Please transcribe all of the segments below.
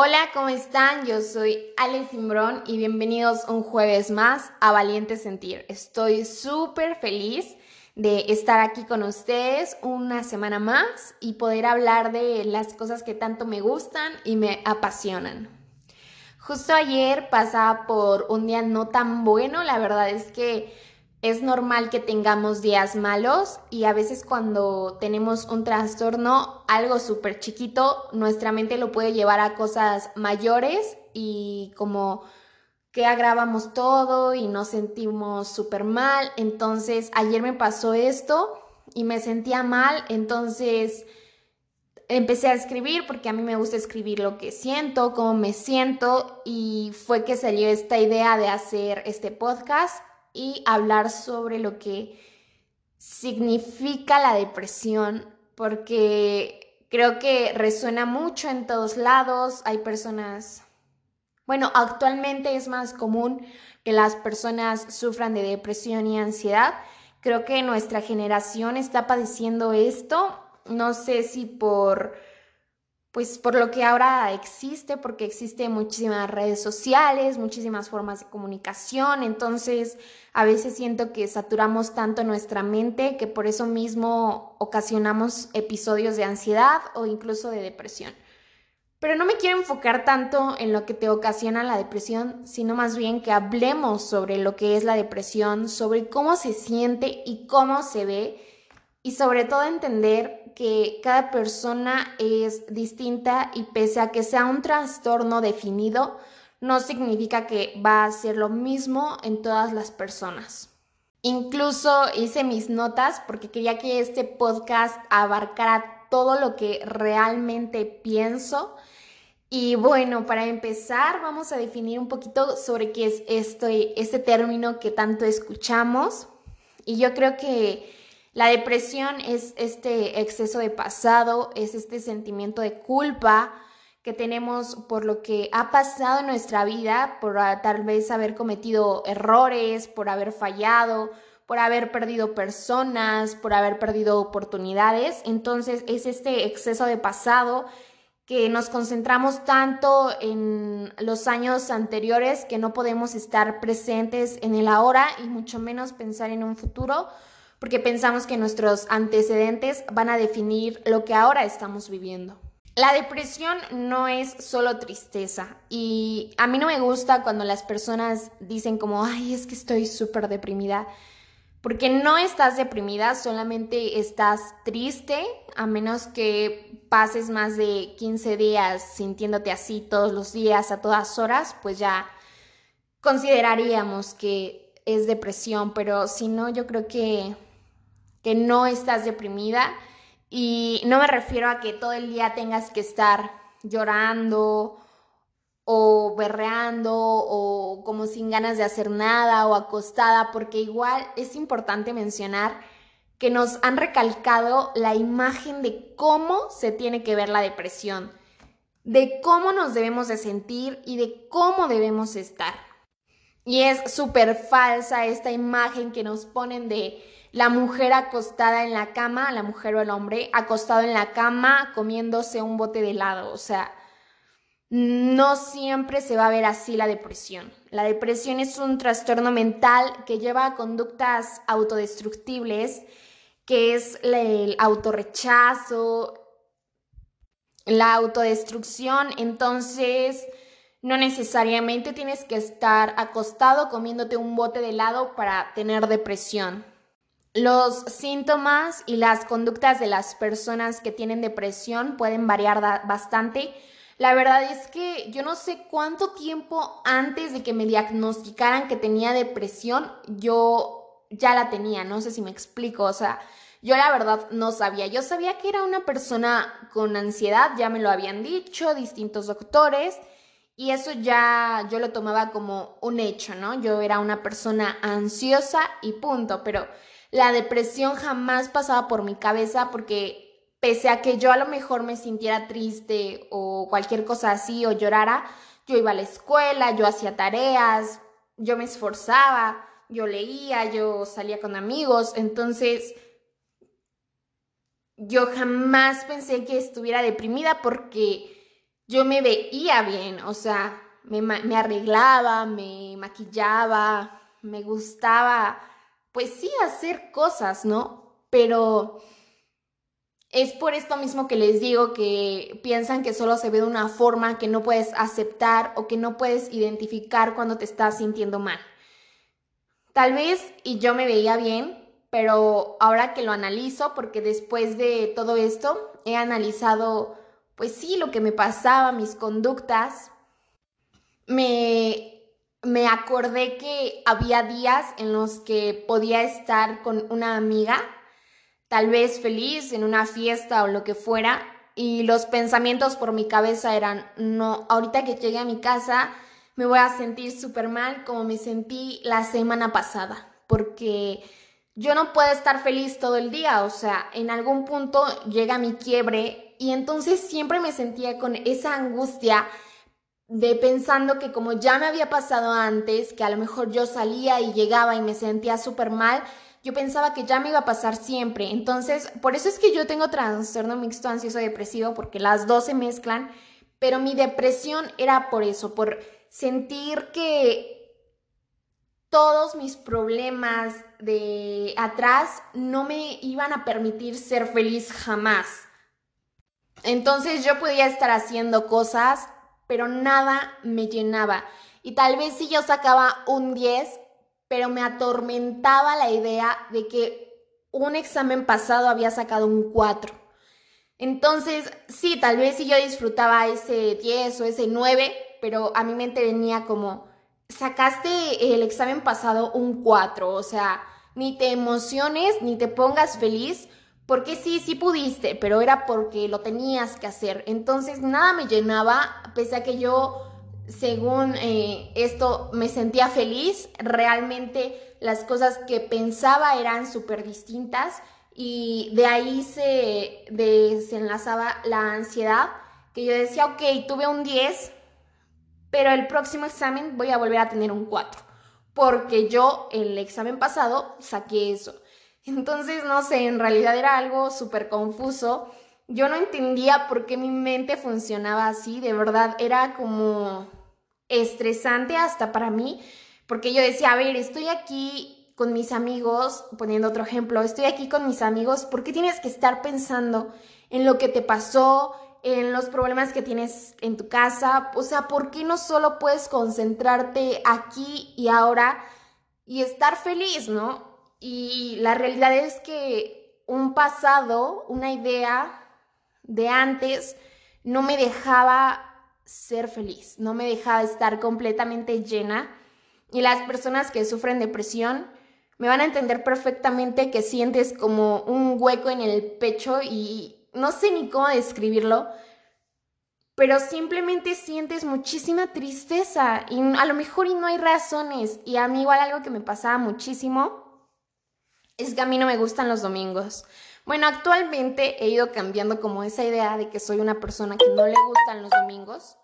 Hola, ¿cómo están? Yo soy Alex Simbrón y bienvenidos un jueves más a Valiente Sentir. Estoy súper feliz de estar aquí con ustedes una semana más y poder hablar de las cosas que tanto me gustan y me apasionan. Justo ayer pasaba por un día no tan bueno, la verdad es que es normal que tengamos días malos y a veces cuando tenemos un trastorno, algo súper chiquito, nuestra mente lo puede llevar a cosas mayores y como que agravamos todo y nos sentimos súper mal. Entonces, ayer me pasó esto y me sentía mal, entonces empecé a escribir porque a mí me gusta escribir lo que siento, cómo me siento y fue que salió esta idea de hacer este podcast y hablar sobre lo que significa la depresión, porque creo que resuena mucho en todos lados, hay personas, bueno, actualmente es más común que las personas sufran de depresión y ansiedad. Creo que nuestra generación está padeciendo esto, no sé si por pues por lo que ahora existe, porque existen muchísimas redes sociales, muchísimas formas de comunicación, entonces a veces siento que saturamos tanto nuestra mente que por eso mismo ocasionamos episodios de ansiedad o incluso de depresión. Pero no me quiero enfocar tanto en lo que te ocasiona la depresión, sino más bien que hablemos sobre lo que es la depresión, sobre cómo se siente y cómo se ve y sobre todo entender que cada persona es distinta y pese a que sea un trastorno definido, no significa que va a ser lo mismo en todas las personas. Incluso hice mis notas porque quería que este podcast abarcara todo lo que realmente pienso. Y bueno, para empezar vamos a definir un poquito sobre qué es este, este término que tanto escuchamos. Y yo creo que la depresión es este exceso de pasado, es este sentimiento de culpa que tenemos por lo que ha pasado en nuestra vida, por tal vez haber cometido errores, por haber fallado, por haber perdido personas, por haber perdido oportunidades. Entonces es este exceso de pasado que nos concentramos tanto en los años anteriores que no podemos estar presentes en el ahora y mucho menos pensar en un futuro porque pensamos que nuestros antecedentes van a definir lo que ahora estamos viviendo. La depresión no es solo tristeza y a mí no me gusta cuando las personas dicen como, ay, es que estoy súper deprimida, porque no estás deprimida, solamente estás triste, a menos que pases más de 15 días sintiéndote así todos los días, a todas horas, pues ya consideraríamos que es depresión, pero si no, yo creo que que no estás deprimida y no me refiero a que todo el día tengas que estar llorando o berreando o como sin ganas de hacer nada o acostada, porque igual es importante mencionar que nos han recalcado la imagen de cómo se tiene que ver la depresión, de cómo nos debemos de sentir y de cómo debemos estar. Y es súper falsa esta imagen que nos ponen de la mujer acostada en la cama, la mujer o el hombre acostado en la cama comiéndose un bote de helado. O sea, no siempre se va a ver así la depresión. La depresión es un trastorno mental que lleva a conductas autodestructibles, que es el autorrechazo, la autodestrucción. Entonces, no necesariamente tienes que estar acostado comiéndote un bote de helado para tener depresión. Los síntomas y las conductas de las personas que tienen depresión pueden variar bastante. La verdad es que yo no sé cuánto tiempo antes de que me diagnosticaran que tenía depresión, yo ya la tenía, no sé si me explico, o sea, yo la verdad no sabía, yo sabía que era una persona con ansiedad, ya me lo habían dicho distintos doctores y eso ya yo lo tomaba como un hecho, ¿no? Yo era una persona ansiosa y punto, pero la depresión jamás pasaba por mi cabeza porque pese a que yo a lo mejor me sintiera triste o cualquier cosa así o llorara, yo iba a la escuela, yo hacía tareas, yo me esforzaba, yo leía, yo salía con amigos, entonces yo jamás pensé que estuviera deprimida porque yo me veía bien, o sea, me, arreglaba, me maquillaba, me gustaba, pues sí, hacer cosas, ¿no? Pero es por esto mismo que les digo que piensan que solo se ve de una forma que no puedes aceptar o que no puedes identificar cuando te estás sintiendo mal. Tal vez y yo me veía bien, pero ahora que lo analizo, porque después de todo esto he analizado, pues sí, lo que me pasaba, mis conductas, me, me acordé que había días en los que podía estar con una amiga tal vez feliz en una fiesta o lo que fuera, y los pensamientos por mi cabeza eran, no, ahorita que llegue a mi casa me voy a sentir súper mal como me sentí la semana pasada, porque yo no puedo estar feliz todo el día, o sea, en algún punto llega mi quiebre y entonces siempre me sentía con esa angustia de pensando que como ya me había pasado antes, que a lo mejor yo salía y llegaba y me sentía súper mal, yo pensaba que ya me iba a pasar siempre. Entonces, por eso es que yo tengo trastorno mixto ansioso depresivo, porque las dos se mezclan, pero mi depresión era por eso, por sentir que todos mis problemas de atrás no me iban a permitir ser feliz jamás. Entonces yo podía estar haciendo cosas, pero nada me llenaba. Y tal vez si yo sacaba un 10, pero me atormentaba la idea de que un examen pasado había sacado un 4. Entonces, sí, tal vez si yo disfrutaba ese 10 o ese 9, pero a mi mente venía como, sacaste el examen pasado un 4, o sea, ni te emociones, ni te pongas feliz, porque sí, sí pudiste, pero era porque lo tenías que hacer. Entonces, nada me llenaba, pese a que yo según eh, esto me sentía feliz, realmente las cosas que pensaba eran súper distintas y de ahí se desenlazaba la ansiedad, que yo decía, ok, tuve un 10, pero el próximo examen voy a volver a tener un 4, porque yo el examen pasado saqué eso. Entonces, no sé, en realidad era algo súper confuso. Yo no entendía por qué mi mente funcionaba así, de verdad, era como estresante hasta para mí, porque yo decía, a ver, estoy aquí con mis amigos, poniendo otro ejemplo, estoy aquí con mis amigos, ¿por qué tienes que estar pensando en lo que te pasó, en los problemas que tienes en tu casa? O sea, ¿por qué no solo puedes concentrarte aquí y ahora y estar feliz, no? Y la realidad es que un pasado, una idea de antes, no me dejaba ser feliz, no me dejaba estar completamente llena. Y las personas que sufren depresión me van a entender perfectamente que sientes como un hueco en el pecho y no sé ni cómo describirlo, pero simplemente sientes muchísima tristeza y a lo mejor y no hay razones. Y a mí igual algo que me pasaba muchísimo es que a mí no me gustan los domingos. Bueno, actualmente he ido cambiando como esa idea de que soy una persona que no le gustan los domingos.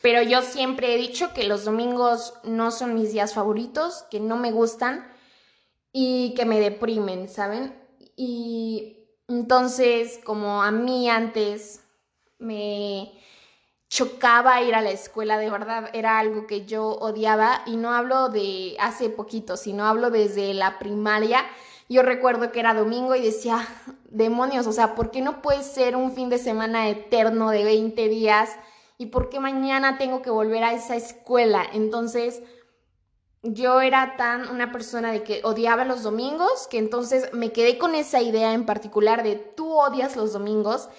Pero yo siempre he dicho que los domingos no son mis días favoritos, que no me gustan y que me deprimen, ¿saben? Y entonces, como a mí antes me chocaba ir a la escuela, de verdad era algo que yo odiaba y no hablo de hace poquito, sino hablo desde la primaria yo recuerdo que era domingo y decía, demonios, o sea, ¿por qué no puede ser un fin de semana eterno de 20 días? ¿Y por qué mañana tengo que volver a esa escuela? Entonces, yo era tan una persona de que odiaba los domingos, que entonces me quedé con esa idea en particular de tú odias los domingos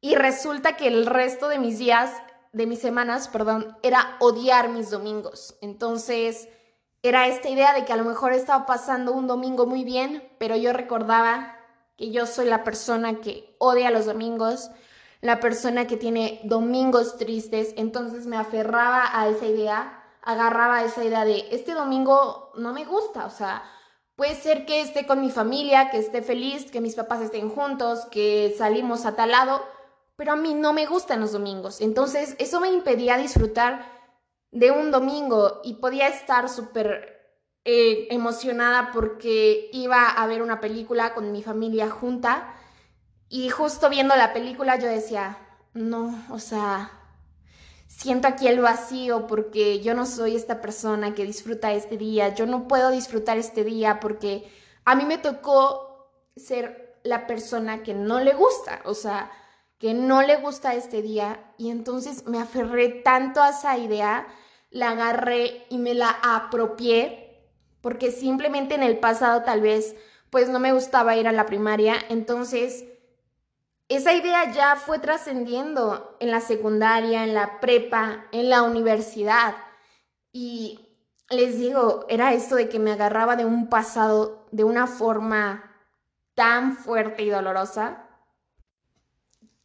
y resulta que el resto de mis días, de mis semanas, perdón, era odiar mis domingos. Entonces, era esta idea de que a lo mejor estaba pasando un domingo muy bien, pero yo recordaba que yo soy la persona que odia los domingos, la persona que tiene domingos tristes, entonces me aferraba a esa idea, agarraba a esa idea de este domingo no me gusta, o sea, puede ser que esté con mi familia, que esté feliz, que mis papás estén juntos, que salimos a tal lado, pero a mí no me gustan los domingos, entonces eso me impedía disfrutar de un domingo y podía estar súper eh, emocionada porque iba a ver una película con mi familia junta. Y justo viendo la película yo decía, no, o sea, siento aquí el vacío porque yo no soy esta persona que disfruta este día, yo no puedo disfrutar este día porque a mí me tocó ser la persona que no le gusta, o sea, que no le gusta este día y entonces me aferré tanto a esa idea, la agarré y me la apropié porque simplemente en el pasado tal vez pues no me gustaba ir a la primaria, entonces esa idea ya fue trascendiendo en la secundaria, en la prepa, en la universidad. Y les digo, era esto de que me agarraba de un pasado de una forma tan fuerte y dolorosa,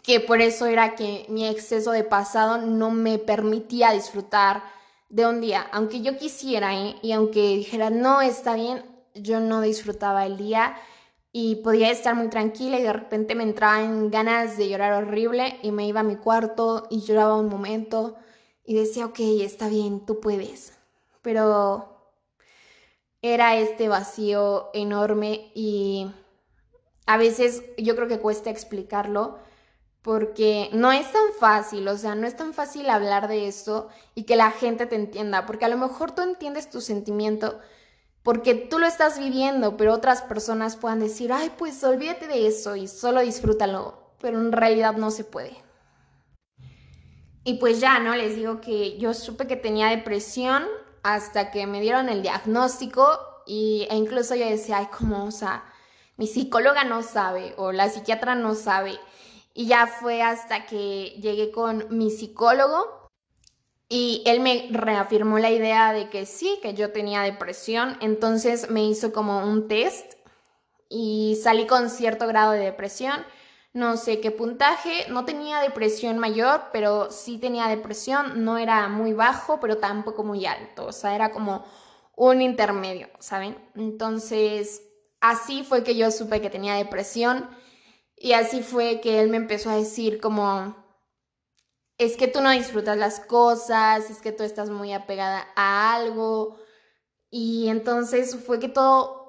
que por eso era que mi exceso de pasado no me permitía disfrutar de un día. Aunque yo quisiera ¿eh? y aunque dijera, no, está bien, yo no disfrutaba el día y podía estar muy tranquila y de repente me entraba en ganas de llorar horrible y me iba a mi cuarto y lloraba un momento y decía, ok, está bien, tú puedes. Pero era este vacío enorme y a veces yo creo que cuesta explicarlo porque no es tan fácil, o sea, no es tan fácil hablar de esto y que la gente te entienda, porque a lo mejor tú entiendes tu sentimiento, porque tú lo estás viviendo, pero otras personas puedan decir, ay, pues olvídate de eso y solo disfrútalo, pero en realidad no se puede. Y pues ya, ¿no? Les digo que yo supe que tenía depresión hasta que me dieron el diagnóstico y, e incluso yo decía, ay, ¿cómo? O sea, mi psicóloga no sabe o la psiquiatra no sabe. Y ya fue hasta que llegué con mi psicólogo y él me reafirmó la idea de que sí, que yo tenía depresión, entonces me hizo como un test y salí con cierto grado de depresión. No sé qué puntaje, no tenía depresión mayor, pero sí tenía depresión, no era muy bajo, pero tampoco muy alto, o sea, era como un intermedio, ¿saben? Entonces, así fue que yo supe que tenía depresión y así fue que él me empezó a decir como, es que tú no disfrutas las cosas, es que tú estás muy apegada a algo. Y entonces fue que todo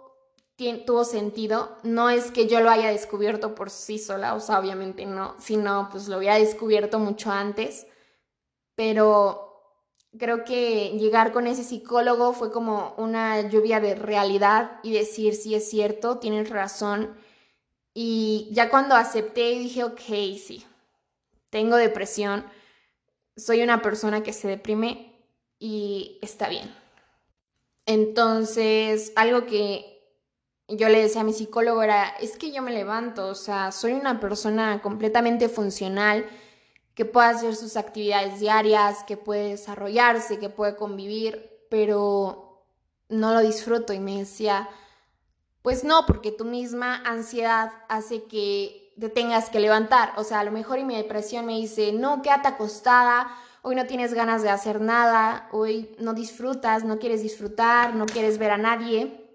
tuvo sentido. No es que yo lo haya descubierto por sí sola, o sea, obviamente no, sino pues lo había descubierto mucho antes. Pero creo que llegar con ese psicólogo fue como una lluvia de realidad y decir, sí es cierto, tienes razón. Y ya cuando acepté dije, ok, sí, tengo depresión, soy una persona que se deprime y está bien. Entonces, algo que yo le decía a mi psicólogo era, es que yo me levanto, o sea, soy una persona completamente funcional, que puede hacer sus actividades diarias, que puede desarrollarse, que puede convivir, pero no lo disfruto y me decía, pues no, porque tu misma ansiedad hace que te tengas que levantar. O sea, a lo mejor y mi depresión me dice, no, quédate acostada, hoy no tienes ganas de hacer nada, hoy no disfrutas, no quieres disfrutar, no quieres ver a nadie.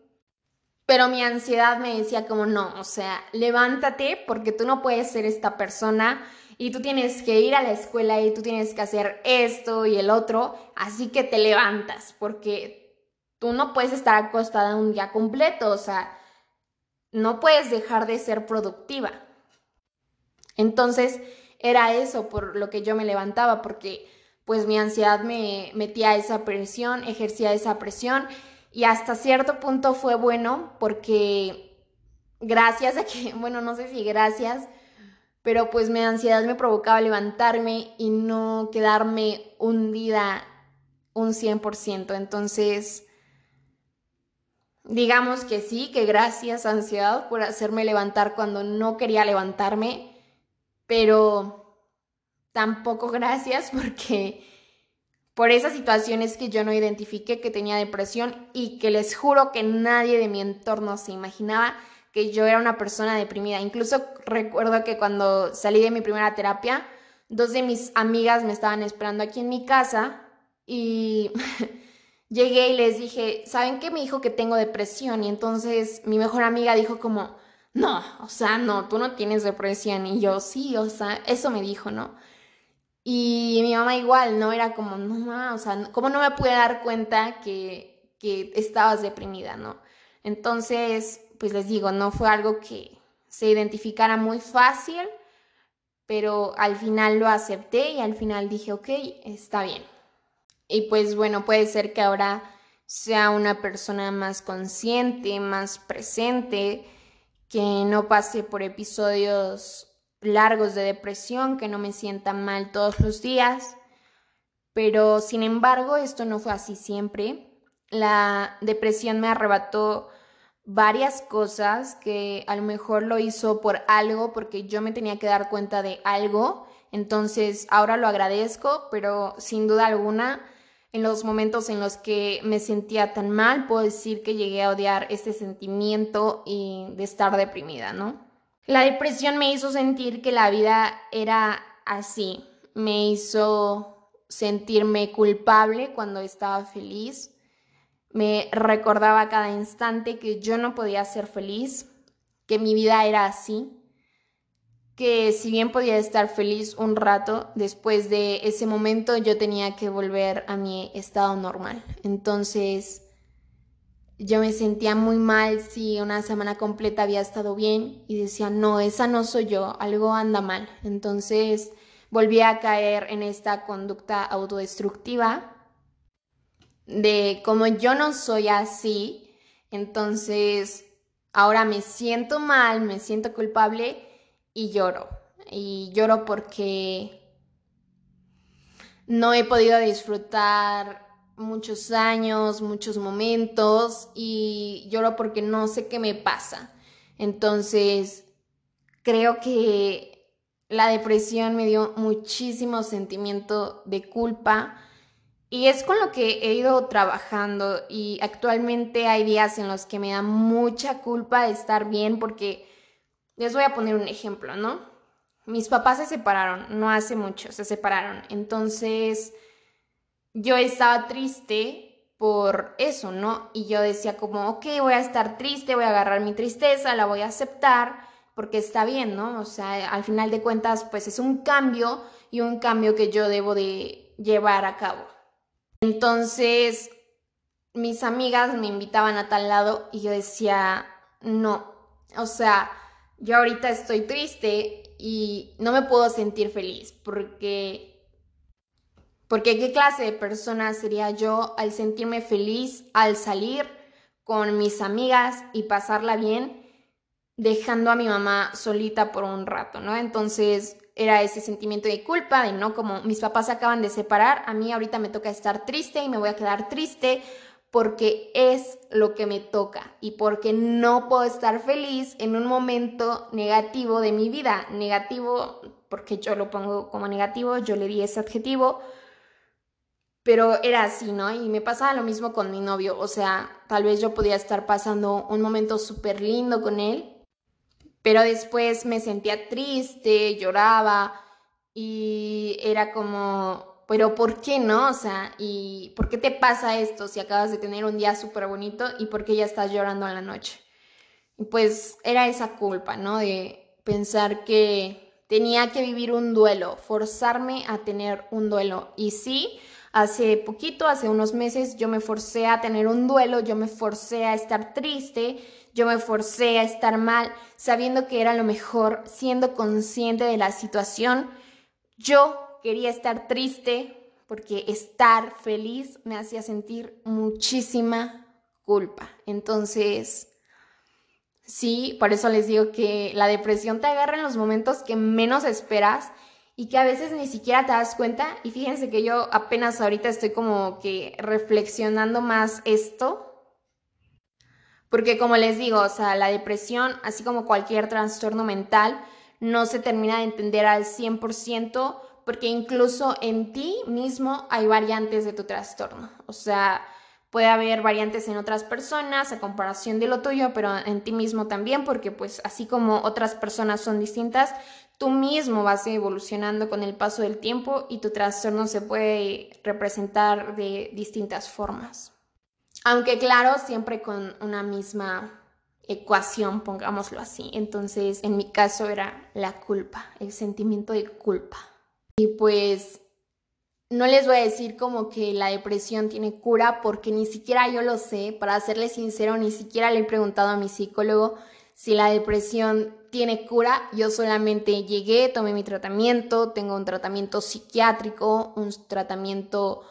Pero mi ansiedad me decía como no, o sea, levántate porque tú no puedes ser esta persona y tú tienes que ir a la escuela y tú tienes que hacer esto y el otro, así que te levantas porque tú no puedes estar acostada un día completo, o sea, no puedes dejar de ser productiva. Entonces era eso por lo que yo me levantaba, porque pues mi ansiedad me metía esa presión, ejercía esa presión y hasta cierto punto fue bueno porque gracias a que, bueno, no sé si gracias, pero pues mi ansiedad me provocaba levantarme y no quedarme hundida un 100%. Entonces, digamos que sí, que gracias ansiedad por hacerme levantar cuando no quería levantarme pero tampoco gracias porque por esas situaciones que yo no identifiqué que tenía depresión y que les juro que nadie de mi entorno se imaginaba que yo era una persona deprimida. Incluso recuerdo que cuando salí de mi primera terapia, dos de mis amigas me estaban esperando aquí en mi casa y llegué y les dije, ¿saben qué? Me dijo que tengo depresión y entonces mi mejor amiga dijo como, no, o sea, no, tú no tienes depresión. Y yo, sí, o sea, eso me dijo, ¿no? Y mi mamá igual, ¿no? Era como, no, o sea, ¿cómo no me pude dar cuenta que, que estabas deprimida, ¿no? Entonces, pues les digo, no fue algo que se identificara muy fácil, pero al final lo acepté y al final dije, ok, está bien. Y pues bueno, puede ser que ahora sea una persona más consciente, más presente, que no pase por episodios largos de depresión, que no me sienta mal todos los días. Pero sin embargo, esto no fue así siempre. La depresión me arrebató varias cosas que a lo mejor lo hizo por algo, porque yo me tenía que dar cuenta de algo. Entonces, ahora lo agradezco, pero sin duda alguna, en los momentos en los que me sentía tan mal, puedo decir que llegué a odiar este sentimiento y de estar deprimida, ¿no? La depresión me hizo sentir que la vida era así, me hizo sentirme culpable cuando estaba feliz, me recordaba cada instante que yo no podía ser feliz, que mi vida era así, que si bien podía estar feliz un rato, después de ese momento yo tenía que volver a mi estado normal. Entonces, yo me sentía muy mal si una semana completa había estado bien y decía, no, esa no soy yo, algo anda mal. Entonces volví a caer en esta conducta autodestructiva de como yo no soy así, entonces ahora me siento mal, me siento culpable y lloro. Y lloro porque no he podido disfrutar muchos años, muchos momentos y lloro porque no sé qué me pasa. Entonces, creo que la depresión me dio muchísimo sentimiento de culpa y es con lo que he ido trabajando y actualmente hay días en los que me da mucha culpa estar bien porque les voy a poner un ejemplo, ¿no? Mis papás se separaron, no hace mucho, se separaron. Entonces, yo estaba triste por eso, ¿no? Y yo decía como, ok, voy a estar triste, voy a agarrar mi tristeza, la voy a aceptar porque está bien, ¿no? O sea, al final de cuentas, pues es un cambio y un cambio que yo debo de llevar a cabo. Entonces, mis amigas me invitaban a tal lado y yo decía, no, o sea, yo ahorita estoy triste y no me puedo sentir feliz porque porque qué clase de persona sería yo al sentirme feliz, al salir con mis amigas y pasarla bien, dejando a mi mamá solita por un rato, ¿no? Entonces era ese sentimiento de culpa, de no, como mis papás acaban de separar, a mí ahorita me toca estar triste y me voy a quedar triste porque es lo que me toca y porque no puedo estar feliz en un momento negativo de mi vida. Negativo porque yo lo pongo como negativo, yo le di ese adjetivo pero era así, ¿no? Y me pasaba lo mismo con mi novio, o sea, tal vez yo podía estar pasando un momento súper lindo con él, pero después me sentía triste, lloraba y era como, pero ¿por qué no? O sea, ¿y por qué te pasa esto si acabas de tener un día súper bonito y por qué ya estás llorando a la noche? Pues era esa culpa, ¿no? De pensar que tenía que vivir un duelo, forzarme a tener un duelo. Y sí, Hace poquito, hace unos meses, yo me forcé a tener un duelo, yo me forcé a estar triste, yo me forcé a estar mal, sabiendo que era lo mejor, siendo consciente de la situación. Yo quería estar triste porque estar feliz me hacía sentir muchísima culpa. Entonces, sí, por eso les digo que la depresión te agarra en los momentos que menos esperas y que a veces ni siquiera te das cuenta. Y fíjense que yo apenas ahorita estoy como que reflexionando más esto. Porque como les digo, o sea, la depresión, así como cualquier trastorno mental, no se termina de entender al 100% porque incluso en ti mismo hay variantes de tu trastorno. O sea, puede haber variantes en otras personas a comparación de lo tuyo, pero en ti mismo también, porque pues así como otras personas son distintas, tú mismo vas evolucionando con el paso del tiempo y tu trastorno se puede representar de distintas formas. Aunque claro, siempre con una misma ecuación, pongámoslo así. Entonces, en mi caso era la culpa, el sentimiento de culpa. Y pues no les voy a decir como que la depresión tiene cura porque ni siquiera yo lo sé, para serles sincero, ni siquiera le he preguntado a mi psicólogo si la depresión tiene cura. Yo solamente llegué, tomé mi tratamiento, tengo un tratamiento psiquiátrico, un tratamiento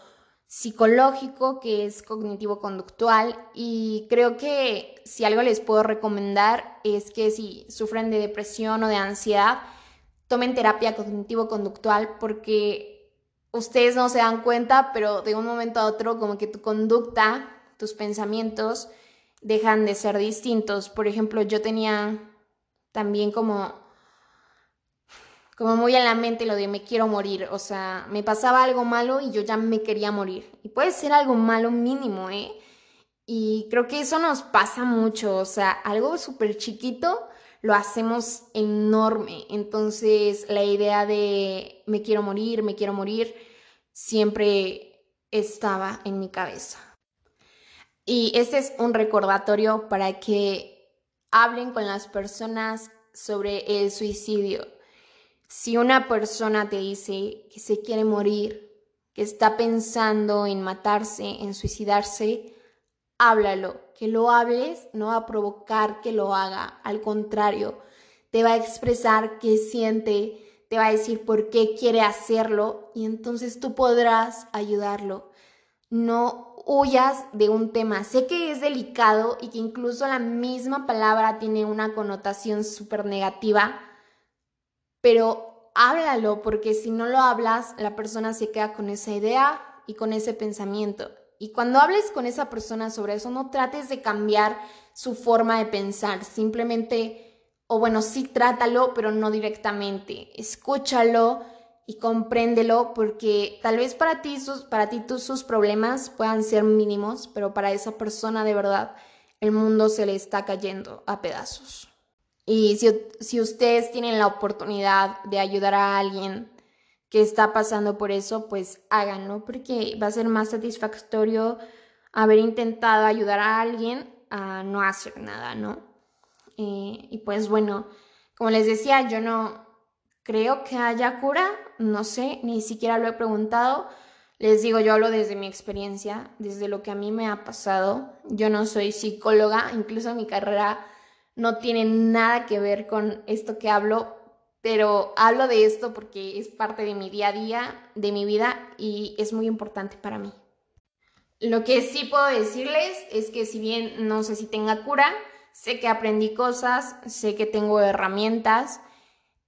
psicológico que es cognitivo-conductual y creo que si algo les puedo recomendar es que si sufren de depresión o de ansiedad, tomen terapia cognitivo-conductual porque ustedes no se dan cuenta, pero de un momento a otro como que tu conducta, tus pensamientos dejan de ser distintos. Por ejemplo, yo tenía también como como muy en la mente lo de me quiero morir, o sea, me pasaba algo malo y yo ya me quería morir. Y puede ser algo malo mínimo, ¿eh? Y creo que eso nos pasa mucho, o sea, algo súper chiquito lo hacemos enorme. Entonces, la idea de me quiero morir, me quiero morir, siempre estaba en mi cabeza. Y este es un recordatorio para que hablen con las personas sobre el suicidio si una persona te dice que se quiere morir, que está pensando en matarse, en suicidarse, háblalo. Que lo hables no va a provocar que lo haga, al contrario, te va a expresar qué siente, te va a decir por qué quiere hacerlo y entonces tú podrás ayudarlo. No huyas de un tema. Sé que es delicado y que incluso la misma palabra tiene una connotación súper negativa pero háblalo porque si no lo hablas, la persona se queda con esa idea y con ese pensamiento. Y cuando hables con esa persona sobre eso, no trates de cambiar su forma de pensar, simplemente, o bueno, sí trátalo, pero no directamente. Escúchalo y compréndelo porque tal vez para ti sus, para ti sus problemas puedan ser mínimos, pero para esa persona de verdad el mundo se le está cayendo a pedazos. Y si, ustedes tienen la oportunidad de ayudar a alguien que está pasando por eso, pues háganlo, porque va a ser más satisfactorio haber intentado ayudar a alguien a no hacer nada, ¿no? Eh, y pues bueno, como les decía, yo no creo que haya cura, no sé, ni siquiera lo he preguntado. Les digo, yo hablo desde mi experiencia, desde lo que a mí me ha pasado. Yo no soy psicóloga, incluso mi carrera no tiene nada que ver con esto que hablo, pero hablo de esto porque es parte de mi día a día, de mi vida y es muy importante para mí. Lo que sí puedo decirles es que si bien no sé si tenga cura, sé que aprendí cosas, sé que tengo herramientas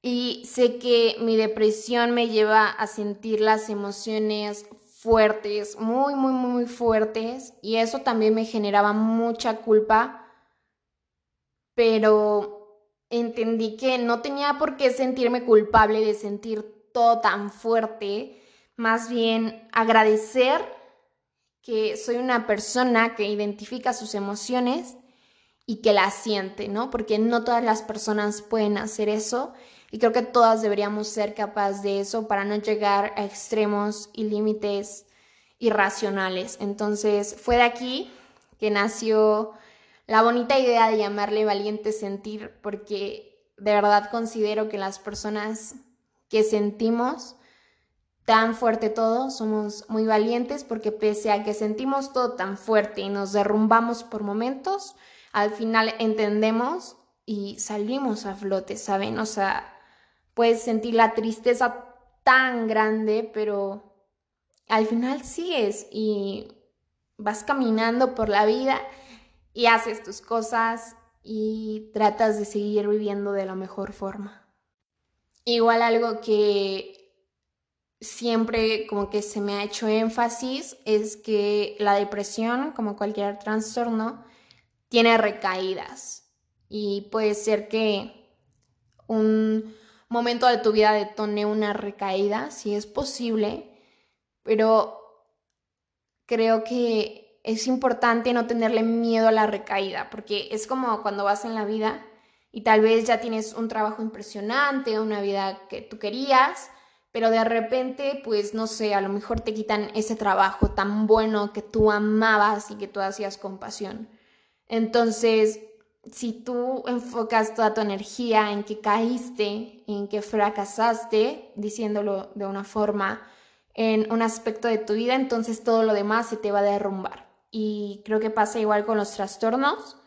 y sé que mi depresión me lleva a sentir las emociones fuertes, muy, muy, muy fuertes y eso también me generaba mucha culpa pero entendí que no tenía por qué sentirme culpable de sentir todo tan fuerte, más bien agradecer que soy una persona que identifica sus emociones y que las siente, ¿no? Porque no todas las personas pueden hacer eso y creo que todas deberíamos ser capaces de eso para no llegar a extremos y límites irracionales. Entonces fue de aquí que nació la bonita idea de llamarle valiente sentir, porque de verdad considero que las personas que sentimos tan fuerte todo, somos muy valientes porque pese a que sentimos todo tan fuerte y nos derrumbamos por momentos, al final entendemos y salimos a flote, ¿saben? O sea, puedes sentir la tristeza tan grande, pero al final sigues y vas caminando por la vida y haces tus cosas y tratas de seguir viviendo de la mejor forma. Igual algo que siempre como que se me ha hecho énfasis es que la depresión, como cualquier trastorno, tiene recaídas y puede ser que un momento de tu vida detone una recaída, si es posible, pero creo que es importante no tenerle miedo a la recaída, porque es como cuando vas en la vida y tal vez ya tienes un trabajo impresionante, una vida que tú querías, pero de repente, pues no sé, a lo mejor te quitan ese trabajo tan bueno que tú amabas y que tú hacías con pasión. Entonces, si tú enfocas toda tu energía en que caíste, en que fracasaste, diciéndolo de una forma, en un aspecto de tu vida, entonces todo lo demás se te va a derrumbar y creo que pasa igual con los trastornos.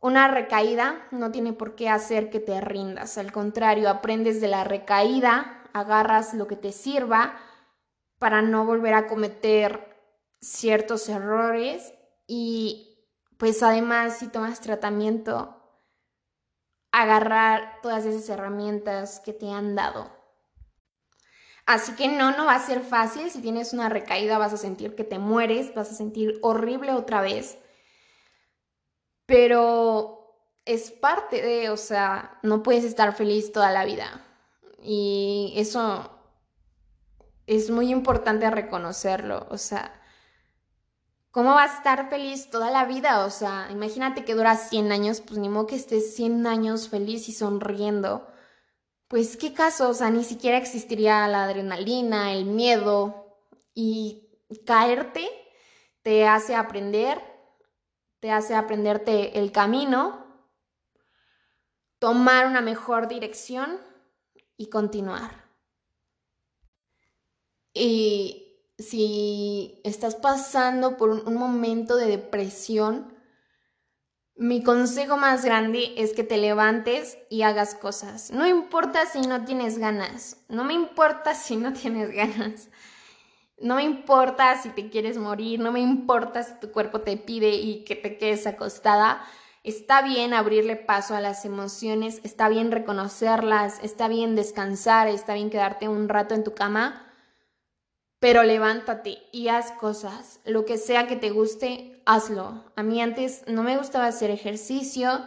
Una recaída no tiene por qué hacer que te rindas, al contrario, aprendes de la recaída, agarras lo que te sirva para no volver a cometer ciertos errores y pues además si tomas tratamiento, agarrar todas esas herramientas que te han dado. Así que no, no va a ser fácil. Si tienes una recaída vas a sentir que te mueres, vas a sentir horrible otra vez pero es parte de, o sea, no puedes estar feliz toda la vida. Y eso es muy importante reconocerlo, o sea, ¿cómo vas a estar feliz toda la vida? O sea, imagínate que dura 100 años, pues ni modo que estés 100 años feliz y sonriendo. Pues qué caso, o sea, ni siquiera existiría la adrenalina, el miedo y caerte te hace aprender te hace aprenderte el camino, tomar una mejor dirección y continuar. Y si estás pasando por un, momento de depresión, mi consejo más grande es que te levantes y hagas cosas. No importa si no tienes ganas, no me importa si no tienes ganas. No me importa si te quieres morir, no me importa si tu cuerpo te pide y que te quedes acostada. Está bien abrirle paso a las emociones, está bien reconocerlas, está bien descansar, está bien quedarte un rato en tu cama, pero levántate y haz cosas. Lo que sea que te guste, hazlo. A mí antes no me gustaba hacer ejercicio,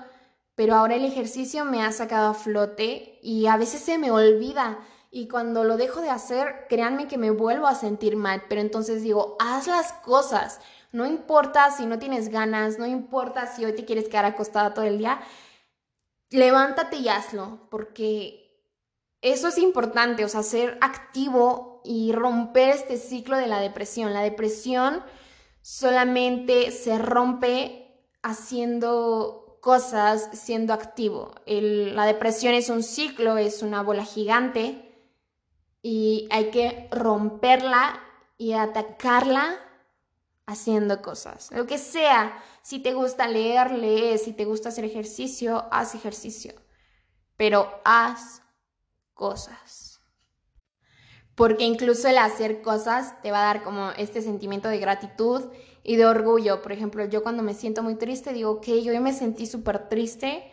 pero ahora el ejercicio me ha sacado a flote y a veces se me olvida y cuando lo dejo de hacer, créanme que me vuelvo a sentir mal, pero entonces digo, haz las cosas. No importa si no tienes ganas, no importa si hoy te quieres quedar acostada todo el día, levántate y hazlo, porque eso es importante, o sea, ser activo y romper este ciclo de la depresión. La depresión solamente se rompe haciendo cosas, siendo activo. la depresión es un ciclo, es una bola gigante y hay que romperla y atacarla haciendo cosas. Lo que sea, si te gusta leer, lee, si te gusta hacer ejercicio, haz ejercicio, pero haz cosas. Porque incluso el hacer cosas te va a dar como este sentimiento de gratitud y de orgullo. Por ejemplo, yo cuando me siento muy triste digo, ok, yo me sentí súper triste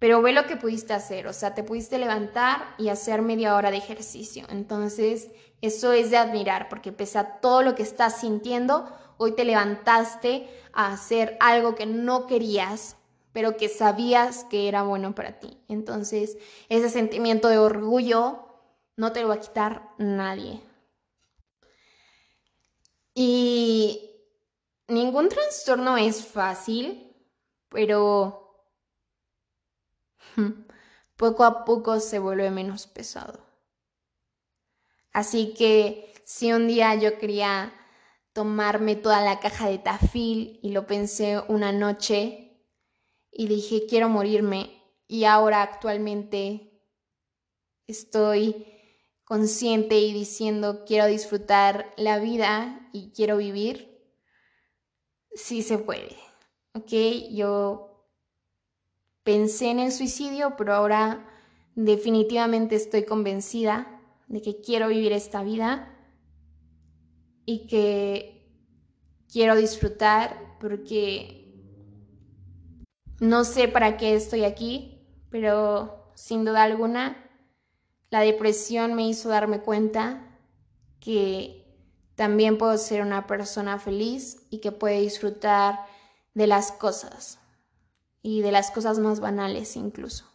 pero ve lo que pudiste hacer, o sea, te pudiste levantar y hacer media hora de ejercicio. Entonces, eso es de admirar, porque pese a todo lo que estás sintiendo, hoy te levantaste a hacer algo que no querías, pero que sabías que era bueno para ti. Entonces, ese sentimiento de orgullo no te lo va a quitar nadie. Y ningún trastorno es fácil, pero poco a poco se vuelve menos pesado. Así que si un día yo quería tomarme toda la caja de tafil y lo pensé una noche y dije quiero morirme y ahora actualmente estoy consciente y diciendo quiero disfrutar la vida y quiero vivir, sí se puede. ¿Ok? Yo pensé en el suicidio, pero ahora definitivamente estoy convencida de que quiero vivir esta vida y que quiero disfrutar porque no sé para qué estoy aquí, pero sin duda alguna la depresión me hizo darme cuenta que también puedo ser una persona feliz y que puede disfrutar de las cosas y de las cosas más banales incluso.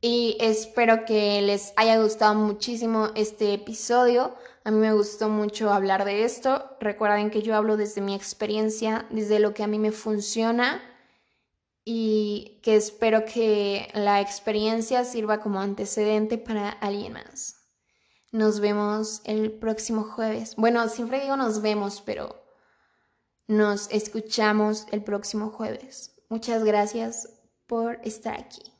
Y espero que les haya gustado muchísimo este episodio. A mí me gustó mucho hablar de esto. Recuerden que yo hablo desde mi experiencia, desde lo que a mí me funciona y que espero que la experiencia sirva como antecedente para alguien más. Nos vemos el próximo jueves. Bueno, siempre digo nos vemos, pero nos escuchamos el próximo jueves. Muchas gracias por estar aquí.